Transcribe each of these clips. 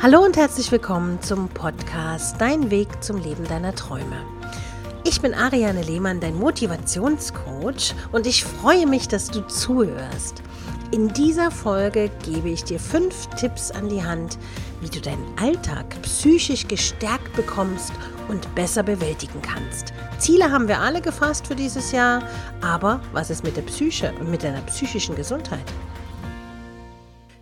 Hallo und herzlich willkommen zum Podcast Dein Weg zum Leben deiner Träume. Ich bin Ariane Lehmann, dein Motivationscoach und ich freue mich, dass du zuhörst. In dieser Folge gebe ich dir fünf Tipps an die Hand, wie du deinen Alltag psychisch gestärkt bekommst und besser bewältigen kannst. Ziele haben wir alle gefasst für dieses Jahr, aber was ist mit der Psyche und mit deiner psychischen Gesundheit?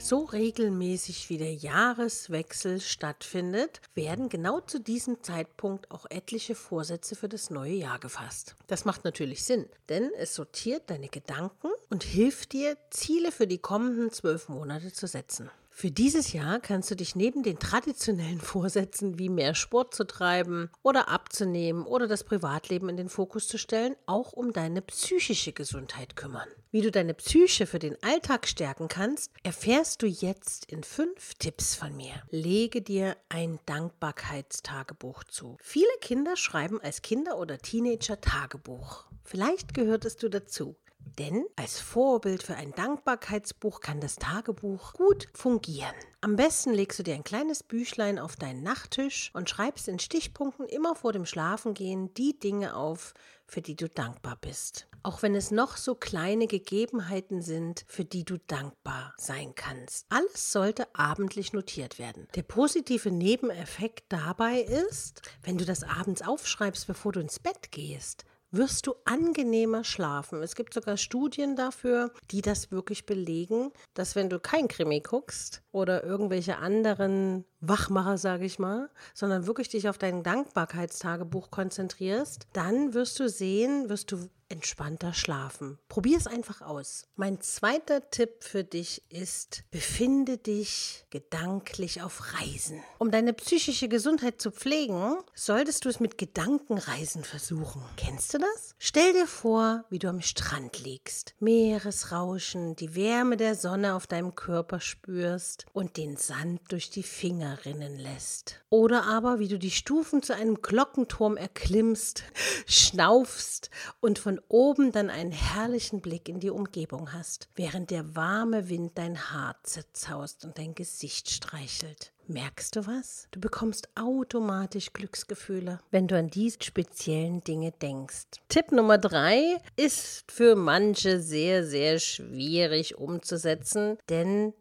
So regelmäßig wie der Jahreswechsel stattfindet, werden genau zu diesem Zeitpunkt auch etliche Vorsätze für das neue Jahr gefasst. Das macht natürlich Sinn, denn es sortiert deine Gedanken und hilft dir, Ziele für die kommenden zwölf Monate zu setzen. Für dieses Jahr kannst du dich neben den traditionellen Vorsätzen wie mehr Sport zu treiben oder abzunehmen oder das Privatleben in den Fokus zu stellen, auch um deine psychische Gesundheit kümmern. Wie du deine Psyche für den Alltag stärken kannst, erfährst du jetzt in fünf Tipps von mir. Lege dir ein Dankbarkeitstagebuch zu. Viele Kinder schreiben als Kinder oder Teenager Tagebuch. Vielleicht gehörtest du dazu. Denn als Vorbild für ein Dankbarkeitsbuch kann das Tagebuch gut fungieren. Am besten legst du dir ein kleines Büchlein auf deinen Nachttisch und schreibst in Stichpunkten immer vor dem Schlafengehen die Dinge auf, für die du dankbar bist. Auch wenn es noch so kleine Gegebenheiten sind, für die du dankbar sein kannst. Alles sollte abendlich notiert werden. Der positive Nebeneffekt dabei ist, wenn du das abends aufschreibst, bevor du ins Bett gehst, wirst du angenehmer schlafen. Es gibt sogar Studien dafür, die das wirklich belegen, dass wenn du kein Krimi guckst oder irgendwelche anderen Wachmacher, sage ich mal, sondern wirklich dich auf dein Dankbarkeitstagebuch konzentrierst, dann wirst du sehen, wirst du entspannter schlafen. Probier es einfach aus. Mein zweiter Tipp für dich ist, befinde dich gedanklich auf Reisen. Um deine psychische Gesundheit zu pflegen, solltest du es mit Gedankenreisen versuchen. Kennst du das? Stell dir vor, wie du am Strand liegst, Meeresrauschen, die Wärme der Sonne auf deinem Körper spürst und den Sand durch die Finger rinnen lässt. Oder aber, wie du die Stufen zu einem Glockenturm erklimmst, schnaufst und von oben dann einen herrlichen Blick in die Umgebung hast, während der warme Wind dein Haar zerzaust und dein Gesicht streichelt. Merkst du was? Du bekommst automatisch Glücksgefühle, wenn du an diese speziellen Dinge denkst. Tipp Nummer drei ist für manche sehr, sehr schwierig umzusetzen, denn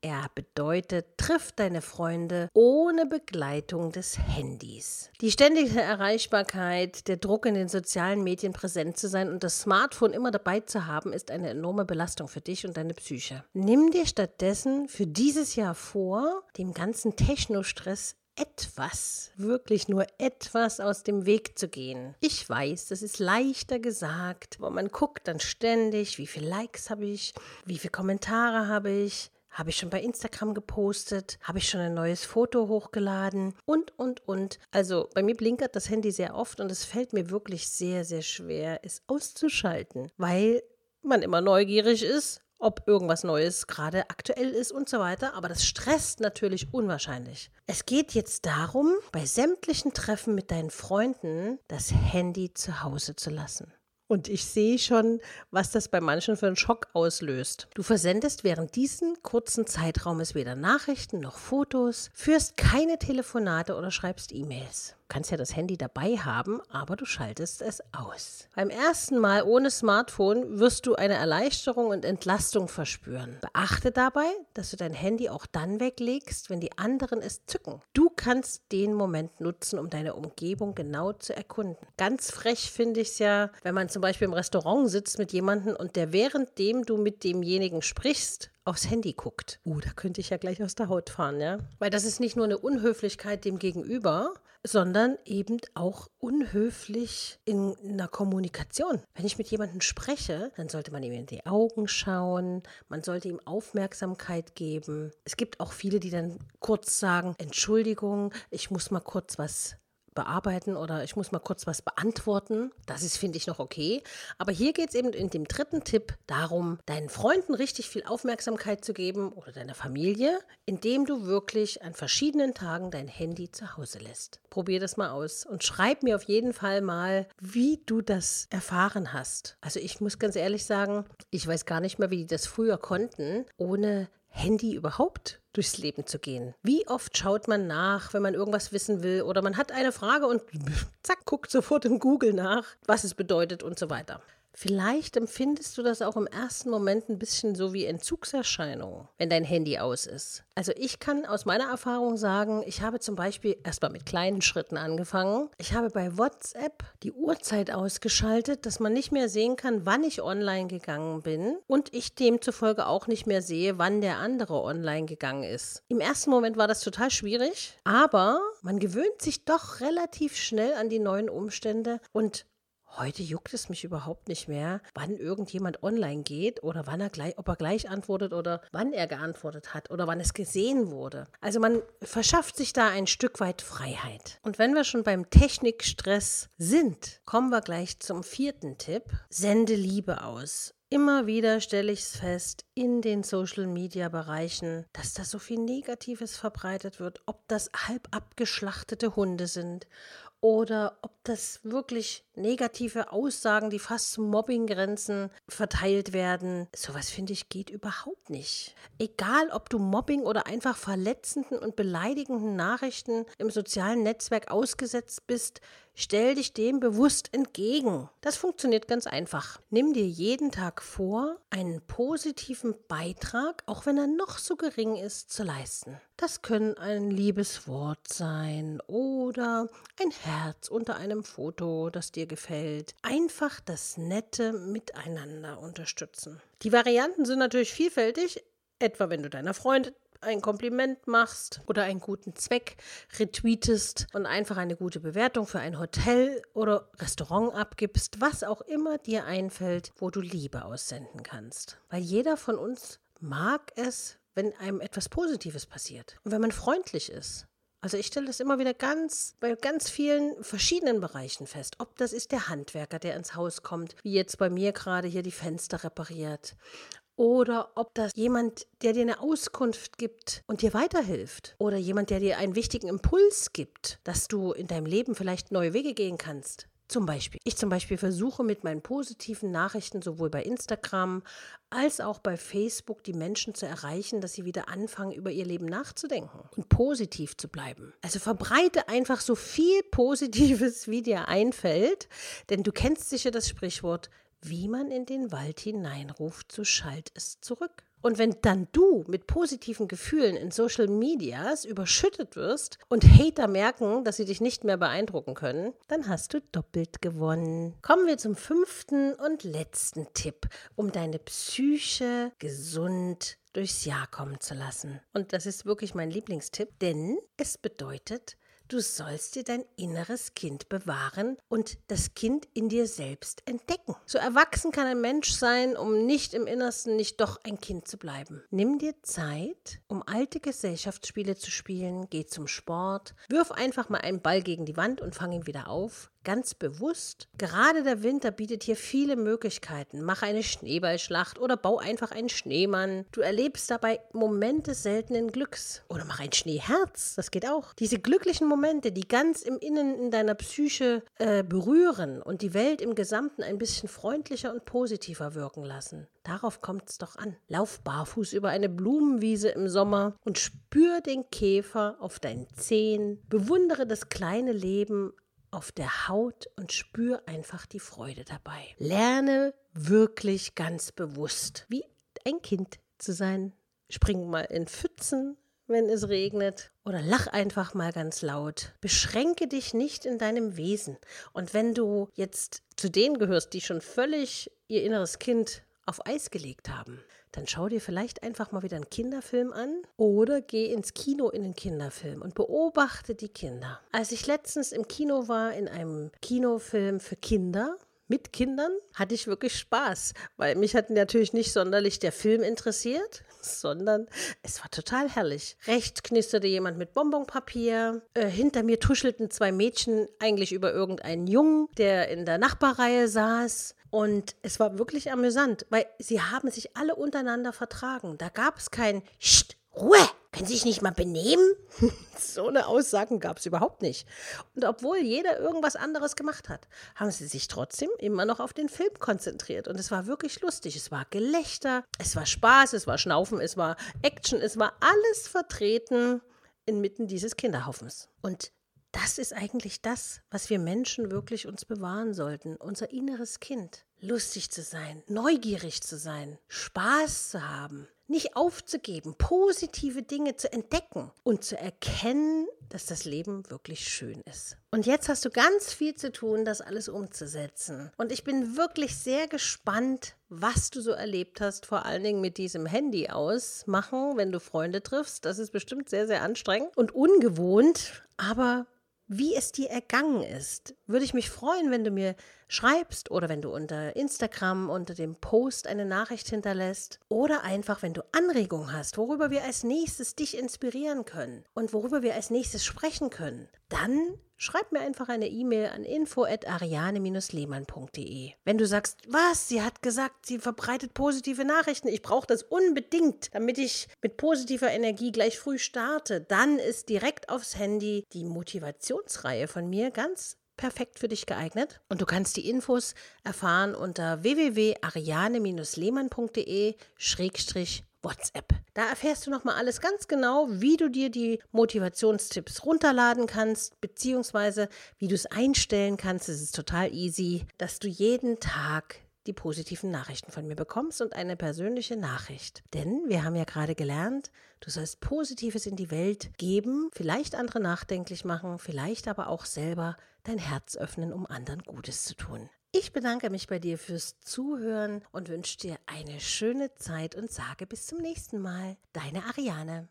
er bedeutet, triff deine Freunde ohne Begleitung des Handys. Die ständige Erreichbarkeit, der Druck in den sozialen Medien präsent zu sein und das Smartphone immer dabei zu haben, ist eine enorme Belastung für dich und deine Psyche. Nimm dir stattdessen für dieses Jahr vor, dem ganzen Technostress etwas, wirklich nur etwas aus dem Weg zu gehen. Ich weiß, das ist leichter gesagt, aber man guckt dann ständig, wie viele Likes habe ich, wie viele Kommentare habe ich, habe ich schon bei Instagram gepostet? Habe ich schon ein neues Foto hochgeladen? Und, und, und. Also bei mir blinkert das Handy sehr oft und es fällt mir wirklich sehr, sehr schwer, es auszuschalten, weil man immer neugierig ist, ob irgendwas Neues gerade aktuell ist und so weiter. Aber das stresst natürlich unwahrscheinlich. Es geht jetzt darum, bei sämtlichen Treffen mit deinen Freunden das Handy zu Hause zu lassen. Und ich sehe schon, was das bei manchen für einen Schock auslöst. Du versendest während diesem kurzen Zeitraumes weder Nachrichten noch Fotos, führst keine Telefonate oder schreibst E-Mails kannst ja das Handy dabei haben, aber du schaltest es aus. Beim ersten Mal ohne Smartphone wirst du eine Erleichterung und Entlastung verspüren. Beachte dabei, dass du dein Handy auch dann weglegst, wenn die anderen es zücken. Du kannst den Moment nutzen, um deine Umgebung genau zu erkunden. Ganz frech finde ich es ja, wenn man zum Beispiel im Restaurant sitzt mit jemandem und der währenddem du mit demjenigen sprichst, aufs Handy guckt. Uh, da könnte ich ja gleich aus der Haut fahren, ja? Weil das ist nicht nur eine Unhöflichkeit dem Gegenüber, sondern eben auch unhöflich in einer Kommunikation. Wenn ich mit jemandem spreche, dann sollte man ihm in die Augen schauen, man sollte ihm Aufmerksamkeit geben. Es gibt auch viele, die dann kurz sagen, Entschuldigung, ich muss mal kurz was bearbeiten oder ich muss mal kurz was beantworten. Das ist, finde ich, noch okay. Aber hier geht es eben in dem dritten Tipp darum, deinen Freunden richtig viel Aufmerksamkeit zu geben oder deiner Familie, indem du wirklich an verschiedenen Tagen dein Handy zu Hause lässt. Probier das mal aus und schreib mir auf jeden Fall mal, wie du das erfahren hast. Also ich muss ganz ehrlich sagen, ich weiß gar nicht mehr, wie die das früher konnten, ohne Handy überhaupt durchs Leben zu gehen? Wie oft schaut man nach, wenn man irgendwas wissen will oder man hat eine Frage und zack, guckt sofort im Google nach, was es bedeutet und so weiter. Vielleicht empfindest du das auch im ersten Moment ein bisschen so wie Entzugserscheinungen, wenn dein Handy aus ist. Also ich kann aus meiner Erfahrung sagen, ich habe zum Beispiel erstmal mit kleinen Schritten angefangen. Ich habe bei WhatsApp die Uhrzeit ausgeschaltet, dass man nicht mehr sehen kann, wann ich online gegangen bin und ich demzufolge auch nicht mehr sehe, wann der andere online gegangen ist. Im ersten Moment war das total schwierig, aber man gewöhnt sich doch relativ schnell an die neuen Umstände und Heute juckt es mich überhaupt nicht mehr, wann irgendjemand online geht oder wann er gleich, ob er gleich antwortet oder wann er geantwortet hat oder wann es gesehen wurde. Also man verschafft sich da ein Stück weit Freiheit. Und wenn wir schon beim Technikstress sind, kommen wir gleich zum vierten Tipp. Sende Liebe aus. Immer wieder stelle ich es fest in den Social-Media-Bereichen, dass da so viel Negatives verbreitet wird, ob das halb abgeschlachtete Hunde sind oder ob das wirklich negative Aussagen, die fast zu Mobbinggrenzen verteilt werden. Sowas finde ich geht überhaupt nicht. Egal, ob du Mobbing oder einfach verletzenden und beleidigenden Nachrichten im sozialen Netzwerk ausgesetzt bist, stell dich dem bewusst entgegen. Das funktioniert ganz einfach. Nimm dir jeden Tag vor, einen positiven Beitrag, auch wenn er noch so gering ist, zu leisten. Das können ein liebes Wort sein oder ein Herz unter einem Foto, das dir gefällt. Einfach das nette Miteinander unterstützen. Die Varianten sind natürlich vielfältig, etwa wenn du deiner Freundin ein Kompliment machst oder einen guten Zweck retweetest und einfach eine gute Bewertung für ein Hotel oder Restaurant abgibst, was auch immer dir einfällt, wo du Liebe aussenden kannst. Weil jeder von uns mag es, wenn einem etwas Positives passiert und wenn man freundlich ist. Also ich stelle das immer wieder ganz bei ganz vielen verschiedenen Bereichen fest. Ob das ist der Handwerker, der ins Haus kommt, wie jetzt bei mir gerade hier die Fenster repariert. Oder ob das jemand, der dir eine Auskunft gibt und dir weiterhilft. Oder jemand, der dir einen wichtigen Impuls gibt, dass du in deinem Leben vielleicht neue Wege gehen kannst. Zum Beispiel. Ich zum Beispiel versuche mit meinen positiven Nachrichten sowohl bei Instagram als auch bei Facebook die Menschen zu erreichen, dass sie wieder anfangen, über ihr Leben nachzudenken und positiv zu bleiben. Also verbreite einfach so viel Positives, wie dir einfällt, denn du kennst sicher das Sprichwort, wie man in den Wald hineinruft, so schallt es zurück. Und wenn dann du mit positiven Gefühlen in Social Medias überschüttet wirst und Hater merken, dass sie dich nicht mehr beeindrucken können, dann hast du doppelt gewonnen. Kommen wir zum fünften und letzten Tipp, um deine Psyche gesund durchs Jahr kommen zu lassen. Und das ist wirklich mein Lieblingstipp, denn es bedeutet, Du sollst dir dein inneres Kind bewahren und das Kind in dir selbst entdecken. So erwachsen kann ein Mensch sein, um nicht im Innersten nicht doch ein Kind zu bleiben. Nimm dir Zeit, um alte Gesellschaftsspiele zu spielen, geh zum Sport, wirf einfach mal einen Ball gegen die Wand und fang ihn wieder auf ganz bewusst. Gerade der Winter bietet hier viele Möglichkeiten. Mach eine Schneeballschlacht oder bau einfach einen Schneemann. Du erlebst dabei Momente seltenen Glücks. Oder mach ein Schneeherz, das geht auch. Diese glücklichen Momente, die ganz im Innen in deiner Psyche äh, berühren und die Welt im Gesamten ein bisschen freundlicher und positiver wirken lassen. Darauf kommt es doch an. Lauf barfuß über eine Blumenwiese im Sommer und spür den Käfer auf deinen Zehen. Bewundere das kleine Leben auf der Haut und spür einfach die Freude dabei. Lerne wirklich ganz bewusst, wie ein Kind zu sein. Spring mal in Pfützen, wenn es regnet, oder lach einfach mal ganz laut. Beschränke dich nicht in deinem Wesen. Und wenn du jetzt zu denen gehörst, die schon völlig ihr inneres Kind auf Eis gelegt haben, dann schau dir vielleicht einfach mal wieder einen Kinderfilm an oder geh ins Kino in den Kinderfilm und beobachte die Kinder. Als ich letztens im Kino war, in einem Kinofilm für Kinder, mit Kindern hatte ich wirklich Spaß, weil mich hat natürlich nicht sonderlich der Film interessiert, sondern es war total herrlich. Rechts knisterte jemand mit Bonbonpapier, äh, hinter mir tuschelten zwei Mädchen eigentlich über irgendeinen Jungen, der in der Nachbarreihe saß. Und es war wirklich amüsant, weil sie haben sich alle untereinander vertragen. Da gab es kein Scht, Ruhe, Können Sie sich nicht mal benehmen? so eine Aussagen gab es überhaupt nicht. Und obwohl jeder irgendwas anderes gemacht hat, haben sie sich trotzdem immer noch auf den Film konzentriert. Und es war wirklich lustig. Es war Gelächter, es war Spaß, es war Schnaufen, es war Action, es war alles vertreten inmitten dieses Kinderhaufens. Und das ist eigentlich das, was wir Menschen wirklich uns bewahren sollten, unser inneres Kind. Lustig zu sein, neugierig zu sein, Spaß zu haben, nicht aufzugeben, positive Dinge zu entdecken und zu erkennen, dass das Leben wirklich schön ist. Und jetzt hast du ganz viel zu tun, das alles umzusetzen. Und ich bin wirklich sehr gespannt, was du so erlebt hast, vor allen Dingen mit diesem Handy ausmachen, wenn du Freunde triffst. Das ist bestimmt sehr, sehr anstrengend und ungewohnt, aber wie es dir ergangen ist. Würde ich mich freuen, wenn du mir schreibst oder wenn du unter Instagram unter dem Post eine Nachricht hinterlässt oder einfach, wenn du Anregungen hast, worüber wir als nächstes dich inspirieren können und worüber wir als nächstes sprechen können. Dann schreib mir einfach eine E-Mail an info@ariane-lehmann.de. Wenn du sagst, was, sie hat gesagt, sie verbreitet positive Nachrichten, ich brauche das unbedingt, damit ich mit positiver Energie gleich früh starte, dann ist direkt aufs Handy die Motivationsreihe von mir ganz perfekt für dich geeignet. Und du kannst die Infos erfahren unter www.ariane-lehmann.de WhatsApp. Da erfährst du nochmal alles ganz genau, wie du dir die Motivationstipps runterladen kannst, beziehungsweise wie du es einstellen kannst. Es ist total easy, dass du jeden Tag die positiven Nachrichten von mir bekommst und eine persönliche Nachricht. Denn wir haben ja gerade gelernt, du sollst Positives in die Welt geben, vielleicht andere nachdenklich machen, vielleicht aber auch selber dein Herz öffnen, um anderen Gutes zu tun. Ich bedanke mich bei dir fürs Zuhören und wünsche dir eine schöne Zeit und sage bis zum nächsten Mal. Deine Ariane.